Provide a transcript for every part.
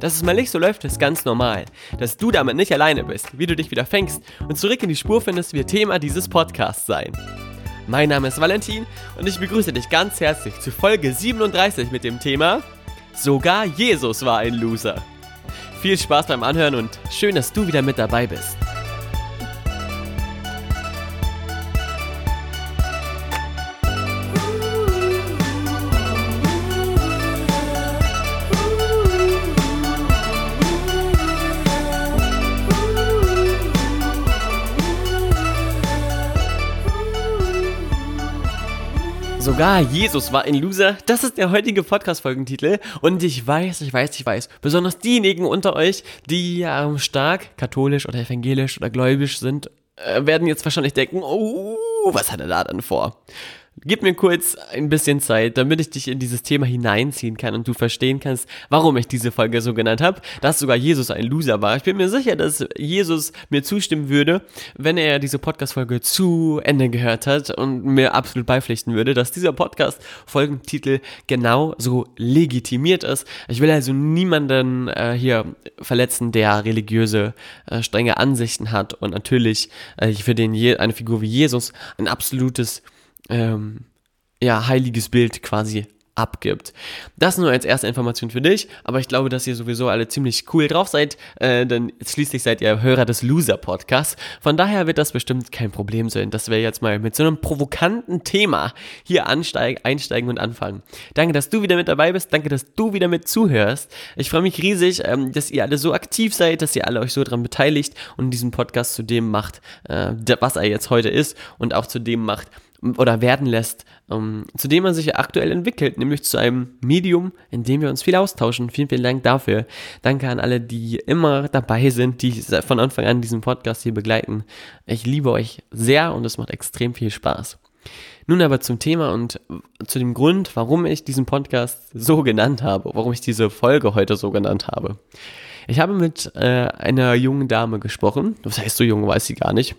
Dass es mal nicht so läuft, ist ganz normal. Dass du damit nicht alleine bist, wie du dich wieder fängst und zurück in die Spur findest, wird Thema dieses Podcasts sein. Mein Name ist Valentin und ich begrüße dich ganz herzlich zu Folge 37 mit dem Thema Sogar Jesus war ein Loser. Viel Spaß beim Anhören und schön, dass du wieder mit dabei bist. Sogar Jesus war ein Loser. Das ist der heutige Podcast-Folgentitel. Und ich weiß, ich weiß, ich weiß, besonders diejenigen unter euch, die ähm, stark katholisch oder evangelisch oder gläubisch sind, äh, werden jetzt wahrscheinlich denken, oh, was hat er da dann vor? Gib mir kurz ein bisschen Zeit, damit ich dich in dieses Thema hineinziehen kann und du verstehen kannst, warum ich diese Folge so genannt habe, dass sogar Jesus ein Loser war. Ich bin mir sicher, dass Jesus mir zustimmen würde, wenn er diese Podcast-Folge zu Ende gehört hat und mir absolut beipflichten würde, dass dieser Podcast-Folgentitel genau so legitimiert ist. Ich will also niemanden äh, hier verletzen, der religiöse, äh, strenge Ansichten hat und natürlich äh, für den Je eine Figur wie Jesus ein absolutes ähm, ja, heiliges Bild quasi abgibt. Das nur als erste Information für dich, aber ich glaube, dass ihr sowieso alle ziemlich cool drauf seid, äh, denn schließlich seid ihr Hörer des Loser-Podcasts. Von daher wird das bestimmt kein Problem sein, dass wir jetzt mal mit so einem provokanten Thema hier ansteigen, einsteigen und anfangen. Danke, dass du wieder mit dabei bist, danke, dass du wieder mit zuhörst. Ich freue mich riesig, ähm, dass ihr alle so aktiv seid, dass ihr alle euch so daran beteiligt und diesen Podcast zu dem macht, äh, was er jetzt heute ist und auch zu dem macht, oder werden lässt, ähm, zu dem man sich aktuell entwickelt, nämlich zu einem Medium, in dem wir uns viel austauschen. Vielen, vielen Dank dafür. Danke an alle, die immer dabei sind, die von Anfang an diesen Podcast hier begleiten. Ich liebe euch sehr und es macht extrem viel Spaß. Nun aber zum Thema und zu dem Grund, warum ich diesen Podcast so genannt habe, warum ich diese Folge heute so genannt habe. Ich habe mit äh, einer jungen Dame gesprochen. Was heißt so jung, weiß sie gar nicht.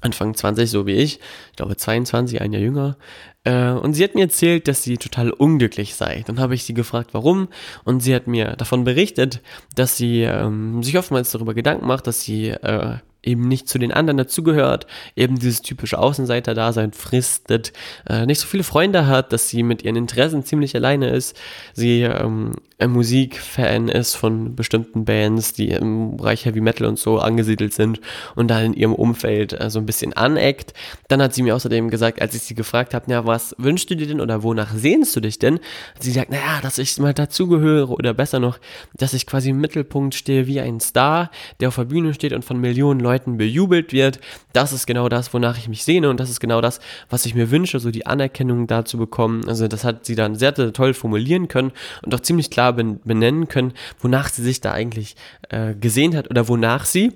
Anfang 20, so wie ich, ich glaube 22, ein Jahr jünger. Äh, und sie hat mir erzählt, dass sie total unglücklich sei. Dann habe ich sie gefragt, warum. Und sie hat mir davon berichtet, dass sie ähm, sich oftmals darüber Gedanken macht, dass sie äh, eben nicht zu den anderen dazugehört, eben dieses typische Außenseiter-Dasein fristet, äh, nicht so viele Freunde hat, dass sie mit ihren Interessen ziemlich alleine ist, sie ähm, Musikfan ist von bestimmten Bands, die im Bereich Heavy Metal und so angesiedelt sind und dann in ihrem Umfeld äh, so ein bisschen aneckt. Dann hat sie mir außerdem gesagt, als ich sie gefragt habe, ja, was wünschst du dir denn oder wonach sehnst du dich denn? Hat sie gesagt, naja, dass ich mal dazugehöre oder besser noch, dass ich quasi im Mittelpunkt stehe wie ein Star, der auf der Bühne steht und von Millionen Leuten bejubelt wird. Das ist genau das, wonach ich mich sehne und das ist genau das, was ich mir wünsche, so die Anerkennung da zu bekommen. Also das hat sie dann sehr, sehr toll formulieren können und auch ziemlich klar benennen können, wonach sie sich da eigentlich äh, gesehen hat oder wonach sie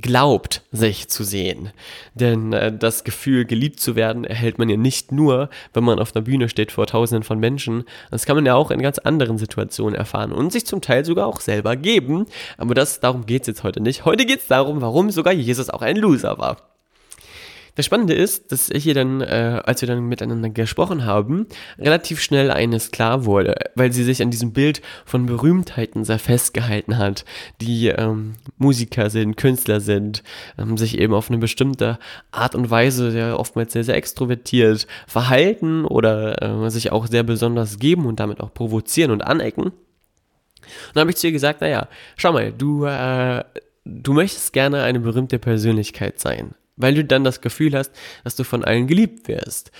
glaubt, sich zu sehen. Denn äh, das Gefühl, geliebt zu werden, erhält man ja nicht nur, wenn man auf einer Bühne steht vor tausenden von Menschen. Das kann man ja auch in ganz anderen Situationen erfahren und sich zum Teil sogar auch selber geben. Aber das, darum geht es jetzt heute nicht. Heute geht es darum, warum sogar Jesus auch ein Loser war. Das Spannende ist, dass ich ihr dann, äh, als wir dann miteinander gesprochen haben, relativ schnell eines klar wurde, weil sie sich an diesem Bild von Berühmtheiten sehr festgehalten hat, die ähm, Musiker sind, Künstler sind, ähm, sich eben auf eine bestimmte Art und Weise, ja oftmals sehr, sehr extrovertiert verhalten oder äh, sich auch sehr besonders geben und damit auch provozieren und anecken. Und dann habe ich zu ihr gesagt, naja, schau mal, du, äh, du möchtest gerne eine berühmte Persönlichkeit sein weil du dann das Gefühl hast, dass du von allen geliebt wirst.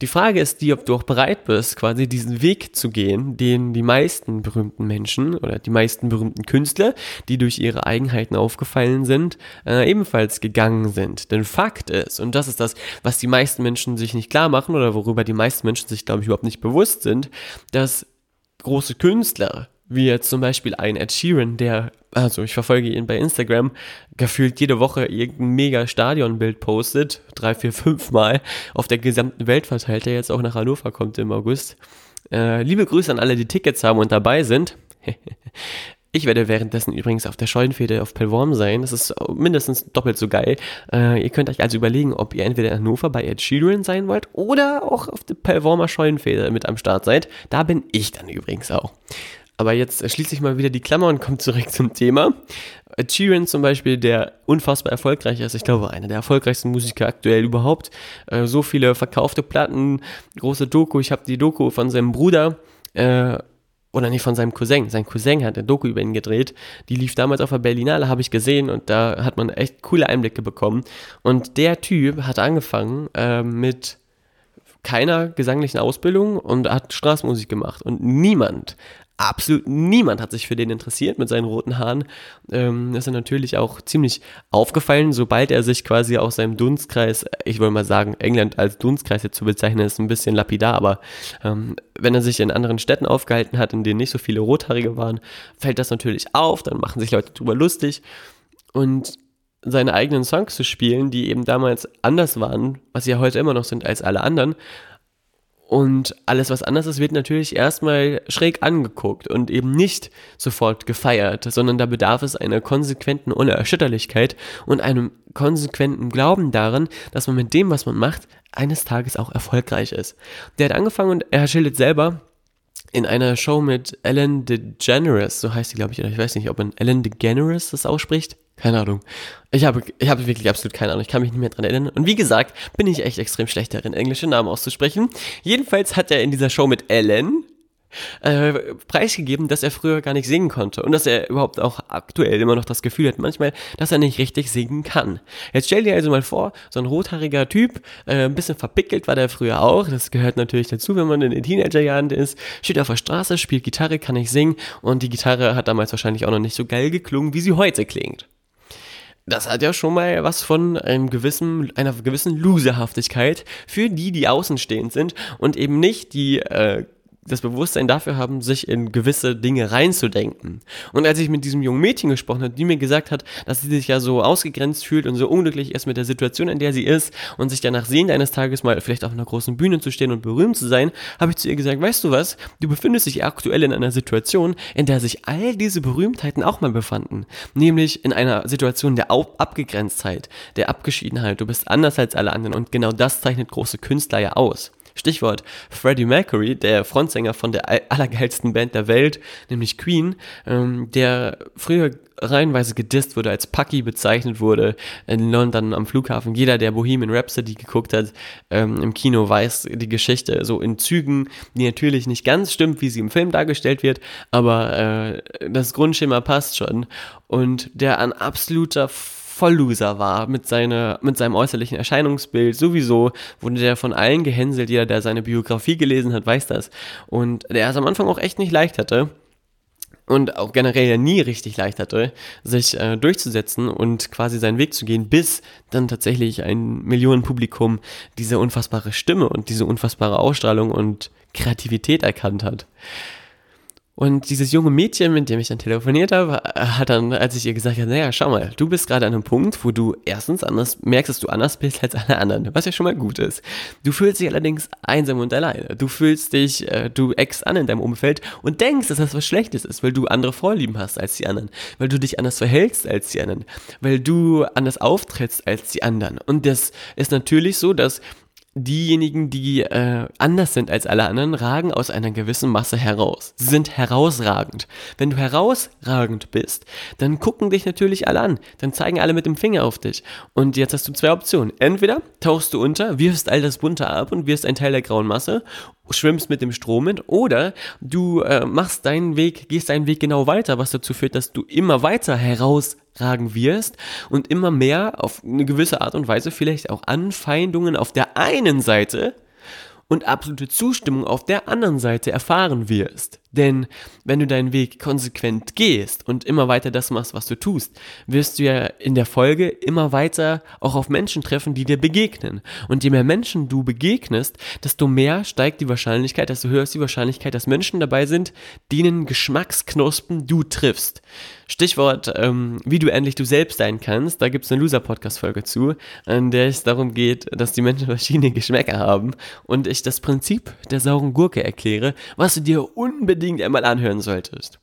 Die Frage ist die, ob du auch bereit bist, quasi diesen Weg zu gehen, den die meisten berühmten Menschen oder die meisten berühmten Künstler, die durch ihre Eigenheiten aufgefallen sind, äh, ebenfalls gegangen sind. Denn Fakt ist, und das ist das, was die meisten Menschen sich nicht klar machen oder worüber die meisten Menschen sich, glaube ich, überhaupt nicht bewusst sind, dass große Künstler Wie jetzt zum Beispiel ein Ed Sheeran, der, also ich verfolge ihn bei Instagram, gefühlt jede Woche irgendein mega Stadionbild postet, drei, vier, fünf Mal auf der gesamten Welt verteilt, der jetzt auch nach Hannover kommt im August. Äh, liebe Grüße an alle, die Tickets haben und dabei sind. Ich werde währenddessen übrigens auf der Scheunenfete auf Pelvorm sein. Das ist mindestens doppelt so geil. Äh, ihr könnt euch also überlegen, ob ihr entweder in Hannover bei Ed Sheeran sein wollt oder auch auf der Pelvormer Scheunenfete mit am Start seid. Da bin ich dann übrigens auch. Aber jetzt schließe ich mal wieder die Klammer und komme zurück zum Thema. Sheeran zum Beispiel, der unfassbar erfolgreich ist. Ich glaube, einer der erfolgreichsten Musiker aktuell überhaupt. Äh, so viele verkaufte Platten, große Doku. Ich habe die Doku von seinem Bruder äh, oder nicht von seinem Cousin. Sein Cousin hat eine Doku über ihn gedreht. Die lief damals auf der Berlinale, habe ich gesehen und da hat man echt coole Einblicke bekommen. Und der Typ hat angefangen äh, mit keiner gesanglichen Ausbildung und hat Straßenmusik gemacht. Und niemand, absolut niemand hat sich für den interessiert mit seinen roten Haaren. Ähm, ist natürlich auch ziemlich aufgefallen, sobald er sich quasi aus seinem Dunstkreis, ich wollte mal sagen, England als Dunstkreis jetzt zu bezeichnen, ist ein bisschen lapidar, aber ähm, wenn er sich in anderen Städten aufgehalten hat, in denen nicht so viele Rothaarige waren, fällt das natürlich auf, dann machen sich Leute drüber lustig und seine eigenen Songs zu spielen, die eben damals anders waren, was sie ja heute immer noch sind als alle anderen, und alles, was anders ist, wird natürlich erstmal schräg angeguckt und eben nicht sofort gefeiert, sondern da bedarf es einer konsequenten Unerschütterlichkeit und einem konsequenten Glauben daran, dass man mit dem, was man macht, eines Tages auch erfolgreich ist. Der hat angefangen und er schildert selber, in einer Show mit Ellen DeGeneres, so heißt sie, glaube ich, oder ich weiß nicht, ob man Ellen DeGeneres das ausspricht. Keine Ahnung. Ich habe, ich habe wirklich absolut keine Ahnung. Ich kann mich nicht mehr dran erinnern. Und wie gesagt, bin ich echt extrem schlecht darin, englische Namen auszusprechen. Jedenfalls hat er in dieser Show mit Ellen äh, preisgegeben, dass er früher gar nicht singen konnte und dass er überhaupt auch aktuell immer noch das Gefühl hat, manchmal, dass er nicht richtig singen kann. Jetzt stell dir also mal vor, so ein rothaariger Typ, äh, ein bisschen verpickelt war der früher auch, das gehört natürlich dazu, wenn man in den Teenagerjahren ist, steht auf der Straße, spielt Gitarre, kann nicht singen und die Gitarre hat damals wahrscheinlich auch noch nicht so geil geklungen, wie sie heute klingt das hat ja schon mal was von einem gewissen, einer gewissen Loserhaftigkeit für die, die außenstehend sind und eben nicht die äh, das Bewusstsein dafür haben, sich in gewisse Dinge reinzudenken. Und als ich mit diesem jungen Mädchen gesprochen habe, die mir gesagt hat, dass sie sich ja so ausgegrenzt fühlt und so unglücklich ist mit der Situation, in der sie ist und sich danach sehnt, eines Tages mal vielleicht auf einer großen Bühne zu stehen und berühmt zu sein, habe ich zu ihr gesagt, weißt du was, du befindest dich aktuell in einer Situation, in der sich all diese Berühmtheiten auch mal befanden. Nämlich in einer Situation der Abgegrenztheit, der Abgeschiedenheit. Du bist anders als alle anderen und genau das zeichnet große Künstler ja aus. Stichwort Freddie Mercury, der Frontsänger von der allergeilsten Band der Welt, nämlich Queen, ähm, der früher reihenweise gedisst wurde, als Pucky bezeichnet wurde in London am Flughafen. Jeder, der Bohemian Rhapsody geguckt hat ähm, im Kino, weiß die Geschichte. So in Zügen, die natürlich nicht ganz stimmt, wie sie im Film dargestellt wird, aber äh, das Grundschema passt schon. Und der ein absoluter Vollloser war mit, seine, mit seinem äußerlichen Erscheinungsbild. Sowieso wurde der von allen gehänselt. Jeder, der seine Biografie gelesen hat, weiß das. Und der es am Anfang auch echt nicht leicht hatte und auch generell ja nie richtig leicht hatte, sich äh, durchzusetzen und quasi seinen Weg zu gehen, bis dann tatsächlich ein Millionenpublikum diese unfassbare Stimme und diese unfassbare Ausstrahlung und Kreativität erkannt hat. Und dieses junge Mädchen, mit dem ich dann telefoniert habe, hat dann, als ich ihr gesagt habe, naja, schau mal, du bist gerade an einem Punkt, wo du erstens anders merkst, dass du anders bist als alle anderen, was ja schon mal gut ist. Du fühlst dich allerdings einsam und alleine. Du fühlst dich, äh, du eckst an in deinem Umfeld und denkst, dass das was Schlechtes ist, weil du andere Vorlieben hast als die anderen, weil du dich anders verhältst als die anderen, weil du anders auftrittst als die anderen. Und das ist natürlich so, dass diejenigen, die äh, anders sind als alle anderen, ragen aus einer gewissen Masse heraus. Sie sind herausragend. Wenn du herausragend bist, dann gucken dich natürlich alle an. Dann zeigen alle mit dem Finger auf dich. Und jetzt hast du zwei Optionen. Entweder tauchst du unter, wirfst all das Bunte ab und wirst ein Teil der grauen Masse schwimmst mit dem Strom mit oder du äh, machst deinen Weg, gehst deinen Weg genau weiter, was dazu führt, dass du immer weiter herausragen wirst und immer mehr auf eine gewisse Art und Weise vielleicht auch Anfeindungen auf der einen Seite und absolute Zustimmung auf der anderen Seite erfahren wirst. Denn wenn du deinen Weg konsequent gehst und immer weiter das machst, was du tust, wirst du ja in der Folge immer weiter auch auf Menschen treffen, die dir begegnen. Und je mehr Menschen du begegnest, desto mehr steigt die Wahrscheinlichkeit, desto höher ist die Wahrscheinlichkeit, dass Menschen dabei sind, denen Geschmacksknospen du triffst. Stichwort, ähm, wie du endlich du selbst sein kannst, da gibt es eine Loser-Podcast-Folge zu, in der es darum geht, dass die Menschen verschiedene Geschmäcker haben und ich das Prinzip der sauren Gurke erkläre, was du dir unbedingt einmal anhören solltest.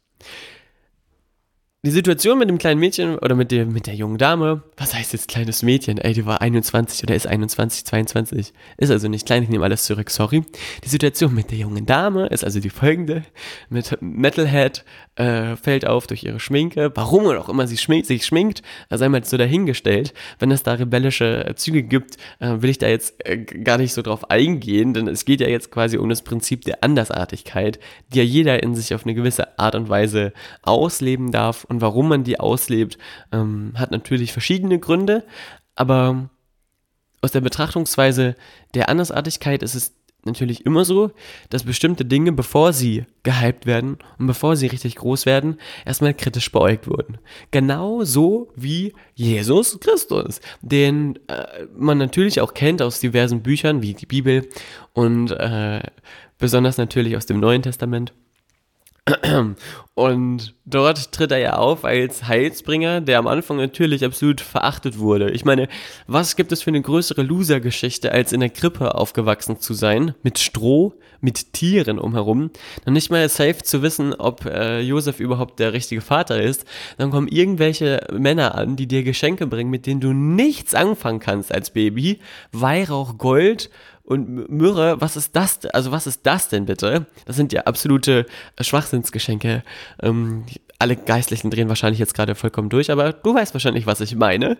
Die Situation mit dem kleinen Mädchen oder mit, dem, mit der jungen Dame, was heißt jetzt kleines Mädchen? Ey, die war 21 oder ist 21, 22. Ist also nicht klein, ich nehme alles zurück, sorry. Die Situation mit der jungen Dame ist also die folgende. Mit Metalhead äh, fällt auf durch ihre Schminke. Warum auch immer sie schminkt, sich schminkt, äh, sei mal so dahingestellt. Wenn es da rebellische Züge gibt, äh, will ich da jetzt äh, gar nicht so drauf eingehen, denn es geht ja jetzt quasi um das Prinzip der Andersartigkeit, die ja jeder in sich auf eine gewisse Art und Weise ausleben darf und warum man die auslebt, ähm, hat natürlich verschiedene Gründe, aber aus der Betrachtungsweise der Andersartigkeit ist es natürlich immer so, dass bestimmte Dinge, bevor sie gehypt werden und bevor sie richtig groß werden, erstmal kritisch beäugt wurden. Genauso wie Jesus Christus, den äh, man natürlich auch kennt aus diversen Büchern wie die Bibel und äh, besonders natürlich aus dem Neuen Testament. Und dort tritt er ja auf als Heilsbringer, der am Anfang natürlich absolut verachtet wurde. Ich meine, was gibt es für eine größere Loser-Geschichte, als in der Krippe aufgewachsen zu sein, mit Stroh, mit Tieren umherum, noch nicht mal safe zu wissen, ob äh, Josef überhaupt der richtige Vater ist. Dann kommen irgendwelche Männer an, die dir Geschenke bringen, mit denen du nichts anfangen kannst als Baby. Weihrauch, Gold und Myrrhe, was ist das? Also was ist das denn bitte? Das sind ja absolute Schwachsinnsgeschenke. Ähm, alle Geistlichen drehen wahrscheinlich jetzt gerade vollkommen durch, aber du weißt wahrscheinlich, was ich meine.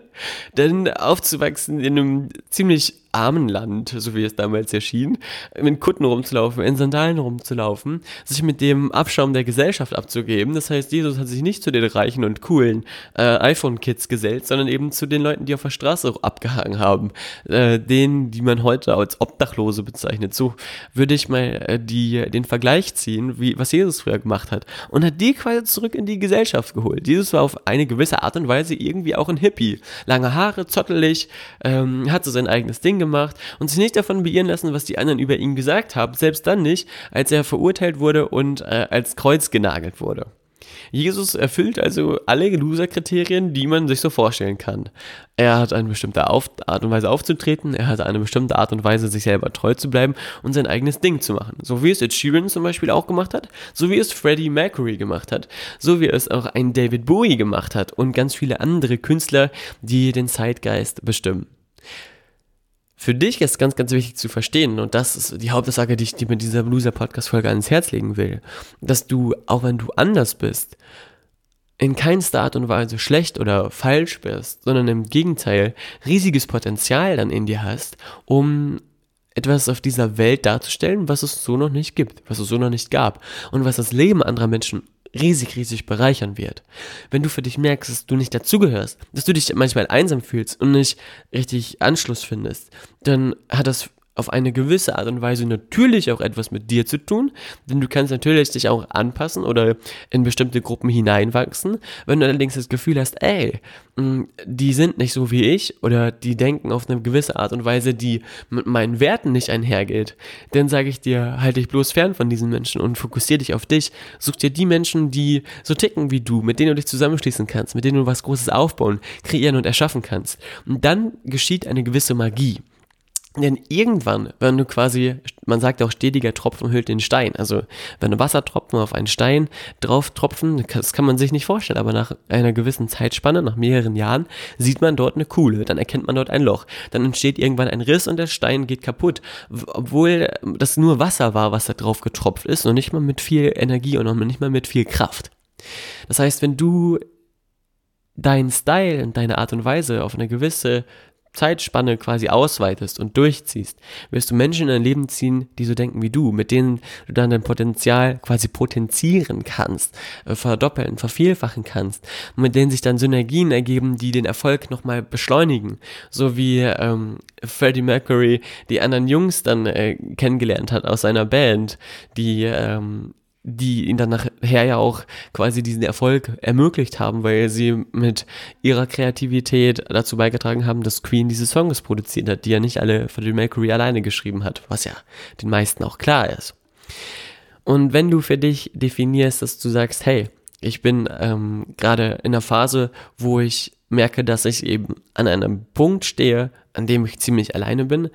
Denn aufzuwachsen in einem ziemlich armen Land, so wie es damals erschien, in Kutten rumzulaufen, in Sandalen rumzulaufen, sich mit dem Abschaum der Gesellschaft abzugeben. Das heißt, Jesus hat sich nicht zu den reichen und coolen äh, iPhone-Kids gesellt, sondern eben zu den Leuten, die auf der Straße abgehangen haben. Äh, denen, die man heute als Obdachlose bezeichnet. So würde ich mal äh, die, den Vergleich ziehen, wie, was Jesus früher gemacht hat. Und hat die quasi zurück in die Gesellschaft geholt. Jesus war auf eine gewisse Art und Weise irgendwie auch ein Hippie. Lange Haare, zottelig, ähm, hat so sein eigenes Ding gemacht gemacht und sich nicht davon beirren lassen, was die anderen über ihn gesagt haben, selbst dann nicht, als er verurteilt wurde und äh, als Kreuz genagelt wurde. Jesus erfüllt also alle Loser-Kriterien, die man sich so vorstellen kann. Er hat eine bestimmte Auf Art und Weise aufzutreten, er hat eine bestimmte Art und Weise, sich selber treu zu bleiben und sein eigenes Ding zu machen. So wie es Ed Sheeran zum Beispiel auch gemacht hat, so wie es Freddie Mercury gemacht hat, so wie es auch ein David Bowie gemacht hat und ganz viele andere Künstler, die den Zeitgeist bestimmen. Für dich ist ganz, ganz wichtig zu verstehen, und das ist die Hauptaussage, die ich dir mit dieser Loser-Podcast-Folge ans Herz legen will, dass du, auch wenn du anders bist, in keinster Art und Weise schlecht oder falsch bist, sondern im Gegenteil riesiges Potenzial dann in dir hast, um etwas auf dieser Welt darzustellen, was es so noch nicht gibt, was es so noch nicht gab und was das Leben anderer Menschen riesig, riesig bereichern wird. Wenn du für dich merkst, dass du nicht dazugehörst, dass du dich manchmal einsam fühlst und nicht richtig Anschluss findest, dann hat das auf eine gewisse Art und Weise natürlich auch etwas mit dir zu tun, denn du kannst natürlich dich auch anpassen oder in bestimmte Gruppen hineinwachsen. Wenn du allerdings das Gefühl hast, ey, mm, die sind nicht so wie ich oder die denken auf eine gewisse Art und Weise, die mit meinen Werten nicht einhergeht, dann sage ich dir, halte dich bloß fern von diesen Menschen und fokussiere dich auf dich. Such dir die Menschen, die so ticken wie du, mit denen du dich zusammenschließen kannst, mit denen du was Großes aufbauen, kreieren und erschaffen kannst. Und dann geschieht eine gewisse Magie. Denn irgendwann, wenn du quasi, man sagt auch stetiger Tropfen hüllt den Stein. Also wenn du Wassertropfen auf einen Stein drauf tropfen, das kann man sich nicht vorstellen, aber nach einer gewissen Zeitspanne, nach mehreren Jahren, sieht man dort eine Kuhle, dann erkennt man dort ein Loch. Dann entsteht irgendwann ein Riss und der Stein geht kaputt. Obwohl das nur Wasser war, was da drauf getropft ist und nicht mal mit viel Energie und auch nicht mal mit viel Kraft. Das heißt, wenn du deinen Style und deine Art und Weise auf eine gewisse Zeitspanne quasi ausweitest und durchziehst, wirst du Menschen in dein Leben ziehen, die so denken wie du, mit denen du dann dein Potenzial quasi potenzieren kannst, äh, verdoppeln, vervielfachen kannst, mit denen sich dann Synergien ergeben, die den Erfolg nochmal beschleunigen, so wie ähm, Freddie Mercury die anderen Jungs dann äh, kennengelernt hat aus seiner Band, die ähm, die ihn dann nachher ja auch quasi diesen Erfolg ermöglicht haben, weil sie mit ihrer Kreativität dazu beigetragen haben, dass Queen diese Songs produziert hat, die ja nicht alle Freddie Mercury alleine geschrieben hat, was ja den meisten auch klar ist. Und wenn du für dich definierst, dass du sagst, hey, ich bin ähm, gerade in einer Phase, wo ich merke, dass ich eben an einem Punkt stehe, an dem ich ziemlich alleine bin,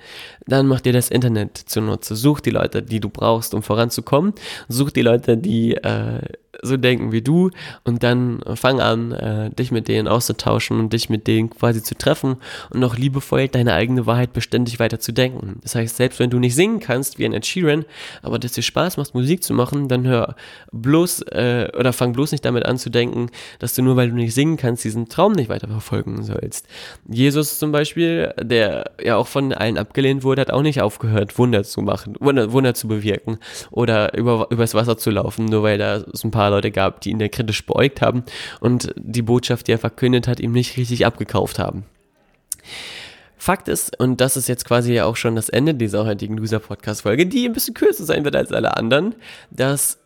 dann mach dir das Internet zunutze. Such die Leute, die du brauchst, um voranzukommen. Such die Leute, die äh, so denken wie du und dann fang an, äh, dich mit denen auszutauschen und dich mit denen quasi zu treffen und noch liebevoll deine eigene Wahrheit beständig weiter zu denken. Das heißt, selbst wenn du nicht singen kannst wie ein Ed Sheeran, aber dass dir Spaß macht, Musik zu machen, dann hör bloß äh, oder fang bloß nicht damit an zu denken, dass du nur weil du nicht singen kannst, diesen Traum nicht weiter verfolgen sollst. Jesus zum Beispiel, der ja auch von allen abgelehnt wurde, hat auch nicht aufgehört, Wunder zu machen, Wunder, Wunder zu bewirken oder über, übers Wasser zu laufen, nur weil da so ein paar Leute gab, die ihn da kritisch beäugt haben und die Botschaft, die er verkündet hat, ihm nicht richtig abgekauft haben. Fakt ist, und das ist jetzt quasi ja auch schon das Ende dieser heutigen Loser-Podcast-Folge, die ein bisschen kürzer sein wird als alle anderen, dass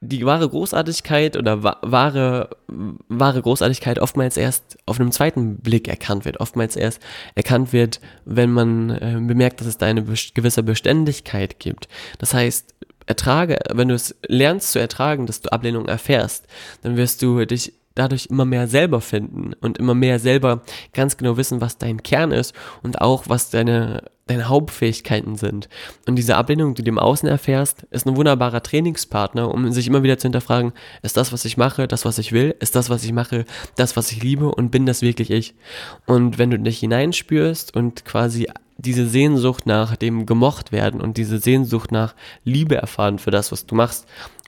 die wahre Großartigkeit oder wahre, wahre Großartigkeit oftmals erst auf einem zweiten Blick erkannt wird. Oftmals erst erkannt wird, wenn man äh, bemerkt, dass es da eine gewisse Beständigkeit gibt. Das heißt, ertrage, wenn du es lernst zu ertragen, dass du Ablehnung erfährst, dann wirst du dich dadurch immer mehr selber finden und immer mehr selber ganz genau wissen, was dein Kern ist und auch was deine, deine Hauptfähigkeiten sind. Und diese Ablehnung, die du im Außen erfährst, ist ein wunderbarer Trainingspartner, um sich immer wieder zu hinterfragen, ist das, was ich mache, das, was ich will? Ist das, was ich mache, das, was ich liebe? Und bin das wirklich ich? Und wenn du dich hineinspürst und quasi diese Sehnsucht nach dem gemocht werden und diese Sehnsucht nach Liebe erfahren für das, was du machst,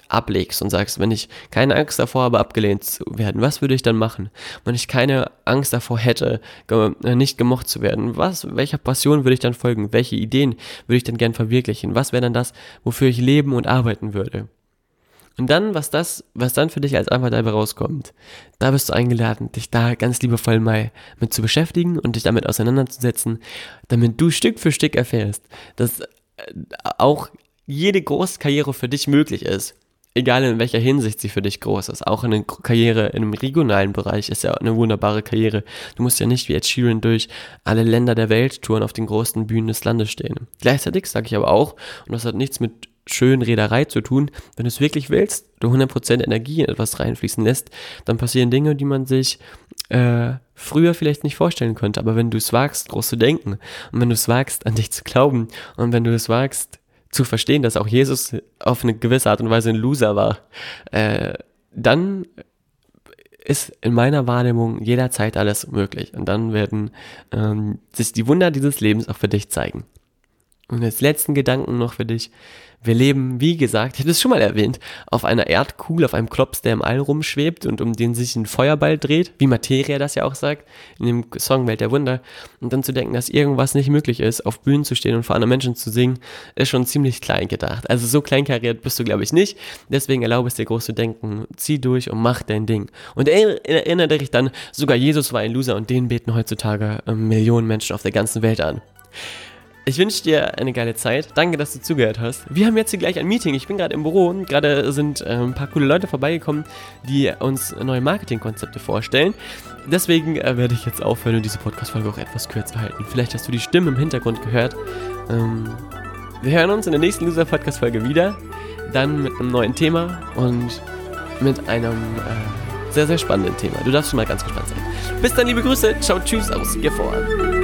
ablegst und sagst, wenn ich keine Angst davor habe, abgelehnt zu werden, was würde ich dann machen? Wenn ich keine Angst davor hätte, äh, nicht gemocht zu werden, was, welcher Passion würde ich dann folgen? Welche Ideen würde ich dann gern verwirklichen? Was wäre dann das, wofür ich leben und arbeiten würde? Und dann, was das, was dann für dich als Antwort dabei rauskommt, da bist du eingeladen, dich da ganz liebevoll mal mit zu beschäftigen und dich damit auseinanderzusetzen, damit du Stück für Stück erfährst, dass äh, auch jede große Karriere für dich möglich ist. Egal in welcher Hinsicht sie für dich groß ist. Auch eine Karriere in einem regionalen Bereich ist ja eine wunderbare Karriere. Du musst ja nicht wie Ed Sheeran durch alle Länder der Welt touren auf den großen Bühnen des Landes stehen. Gleichzeitig sage ich aber auch, und das hat nichts mit schönen Reederei zu tun. Wenn du es wirklich willst, du 100% Energie in etwas reinfließen lässt, dann passieren Dinge, die man sich äh, früher vielleicht nicht vorstellen konnte. Aber wenn du es wagst, groß zu denken und wenn du es wagst, an dich zu glauben und wenn du es wagst, zu verstehen, dass auch Jesus auf eine gewisse Art und Weise ein Loser war, äh, dann ist in meiner Wahrnehmung jederzeit alles möglich. Und dann werden ähm, sich die Wunder dieses Lebens auch für dich zeigen. Und als letzten Gedanken noch für dich. Wir leben, wie gesagt, ich habe es schon mal erwähnt, auf einer Erdkugel, auf einem Klops, der im All rumschwebt und um den sich ein Feuerball dreht, wie Materia das ja auch sagt, in dem Song Welt der Wunder. Und dann zu denken, dass irgendwas nicht möglich ist, auf Bühnen zu stehen und vor anderen Menschen zu singen, ist schon ziemlich klein gedacht. Also so kleinkariert bist du, glaube ich, nicht. Deswegen erlaube es dir groß zu denken. Zieh durch und mach dein Ding. Und erinnere dich dann, sogar Jesus war ein Loser und den beten heutzutage ähm, Millionen Menschen auf der ganzen Welt an. Ich wünsche dir eine geile Zeit. Danke, dass du zugehört hast. Wir haben jetzt hier gleich ein Meeting. Ich bin gerade im Büro. Gerade sind äh, ein paar coole Leute vorbeigekommen, die uns neue Marketingkonzepte vorstellen. Deswegen äh, werde ich jetzt aufhören und diese Podcast-Folge auch etwas kürzer halten. Vielleicht hast du die Stimme im Hintergrund gehört. Ähm, wir hören uns in der nächsten Loser-Podcast-Folge wieder. Dann mit einem neuen Thema und mit einem äh, sehr, sehr spannenden Thema. Du darfst schon mal ganz gespannt sein. Bis dann, liebe Grüße. Ciao, tschüss aus Gifhorn.